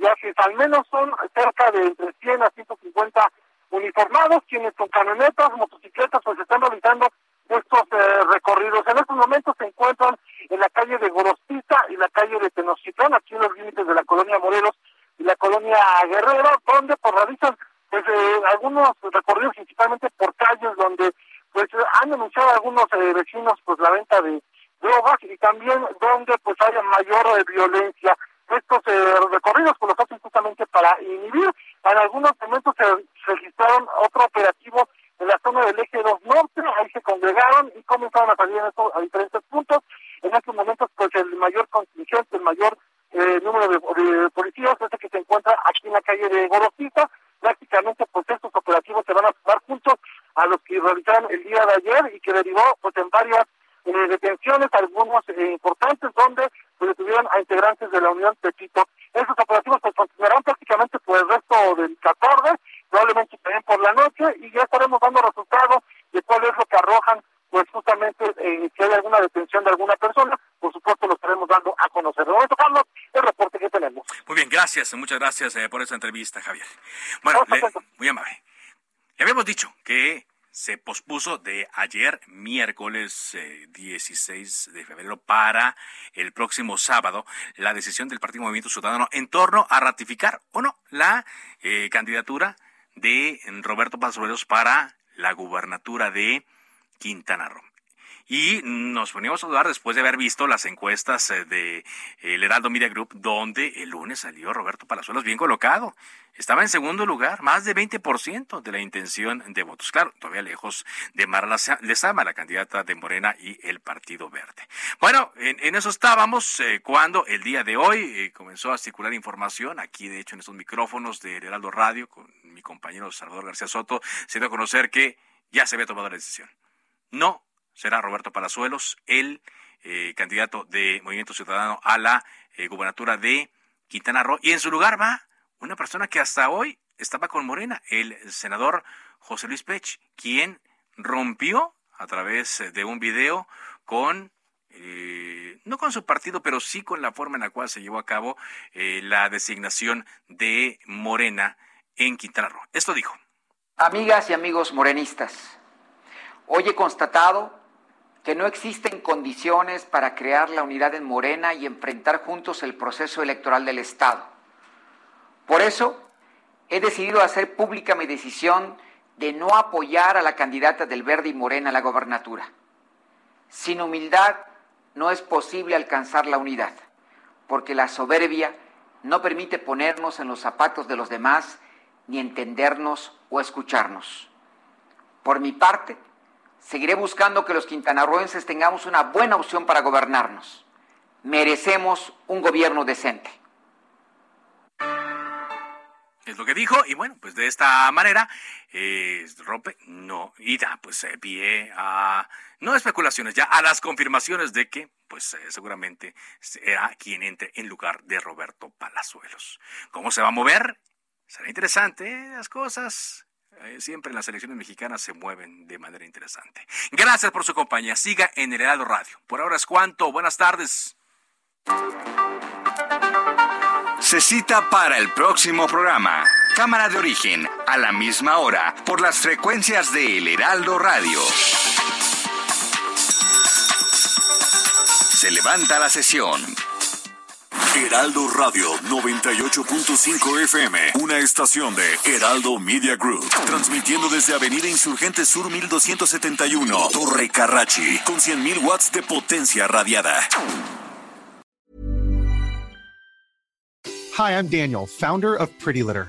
patrullajes al menos son cerca de entre 100 a 150 uniformados, quienes con camionetas, motocicletas, pues están realizando estos eh, recorridos. En estos momentos se encuentran en la calle de Gorostita y la calle de Tenochtitlán, aquí en los límites de la colonia Morelos y la colonia Guerrero, donde pues, realizan pues eh, algunos recorridos principalmente por calles donde pues han denunciado algunos eh, vecinos pues la venta de drogas y también donde pues haya mayor violencia estos eh, recorridos por los hacen justamente para inhibir. En algunos momentos se registraron otro operativo en la zona del eje 2 norte, ahí se congregaron y comenzaron a salir en esto, a diferentes puntos. En estos momentos, pues el mayor contingente, el mayor eh, número de, policías es el que se encuentra aquí en la calle de Gorosita. Prácticamente, pues estos operativos se van a sumar juntos a los que realizaron el día de ayer y que derivó pues en varias eh, detenciones, algunos importantes, donde pues detuvieron a integrantes de la Unión Pepito. Esos operativos pues continuarán prácticamente por el resto del 14, probablemente también por la noche, y ya estaremos dando resultados de cuál es lo que arrojan, pues justamente eh, si hay alguna detención de alguna persona, por supuesto lo estaremos dando a conocer. De momento, Carlos, el reporte que tenemos. Muy bien, gracias, muchas gracias eh, por esta entrevista, Javier. Bueno, muy amable. Le habíamos dicho que se pospuso de ayer, miércoles 16 eh, de febrero, para el próximo sábado, la decisión del Partido Movimiento Ciudadano en torno a ratificar o no la eh, candidatura de Roberto Palazuelos para la gubernatura de Quintana Roo. Y nos poníamos a dudar después de haber visto las encuestas eh, de el Heraldo Media Group, donde el lunes salió Roberto Palazuelos bien colocado. Estaba en segundo lugar, más de 20% de la intención de votos. Claro, todavía lejos de Marla Lezama, la candidata de Morena y el Partido Verde. Bueno, en, eso estábamos eh, cuando el día de hoy eh, comenzó a circular información, aquí de hecho en estos micrófonos de Heraldo Radio, con mi compañero Salvador García Soto, se dio a conocer que ya se había tomado la decisión. No será Roberto Palazuelos, el eh, candidato de Movimiento Ciudadano a la eh, gubernatura de Quintana Roo. Y en su lugar va una persona que hasta hoy estaba con Morena, el senador José Luis Pech, quien rompió a través de un video con eh, no con su partido, pero sí con la forma en la cual se llevó a cabo la designación de Morena en Quintana Roo. Esto dijo. Amigas y amigos morenistas, hoy he constatado que no existen condiciones para crear la unidad en Morena y enfrentar juntos el proceso electoral del Estado. Por eso, he decidido hacer pública mi decisión de no apoyar a la candidata del Verde y Morena a la gobernatura. Sin humildad no es posible alcanzar la unidad, porque la soberbia no permite ponernos en los zapatos de los demás ni entendernos o escucharnos. Por mi parte, Seguiré buscando que los quintanarroenses tengamos una buena opción para gobernarnos. Merecemos un gobierno decente. Es lo que dijo, y bueno, pues de esta manera eh, rompe, no, y da pues eh, pie a, no especulaciones, ya a las confirmaciones de que pues eh, seguramente será quien entre en lugar de Roberto Palazuelos. ¿Cómo se va a mover? Será interesante las cosas. Eh, siempre las elecciones mexicanas se mueven de manera interesante. Gracias por su compañía. Siga en el Heraldo Radio. Por ahora es cuanto. Buenas tardes. Se cita para el próximo programa. Cámara de origen, a la misma hora, por las frecuencias de El Heraldo Radio. Se levanta la sesión. Heraldo Radio 98.5 FM, una estación de Heraldo Media Group, transmitiendo desde Avenida Insurgente Sur 1271, Torre Carrachi, con 100.000 watts de potencia radiada. Hi, I'm Daniel, founder of Pretty Litter.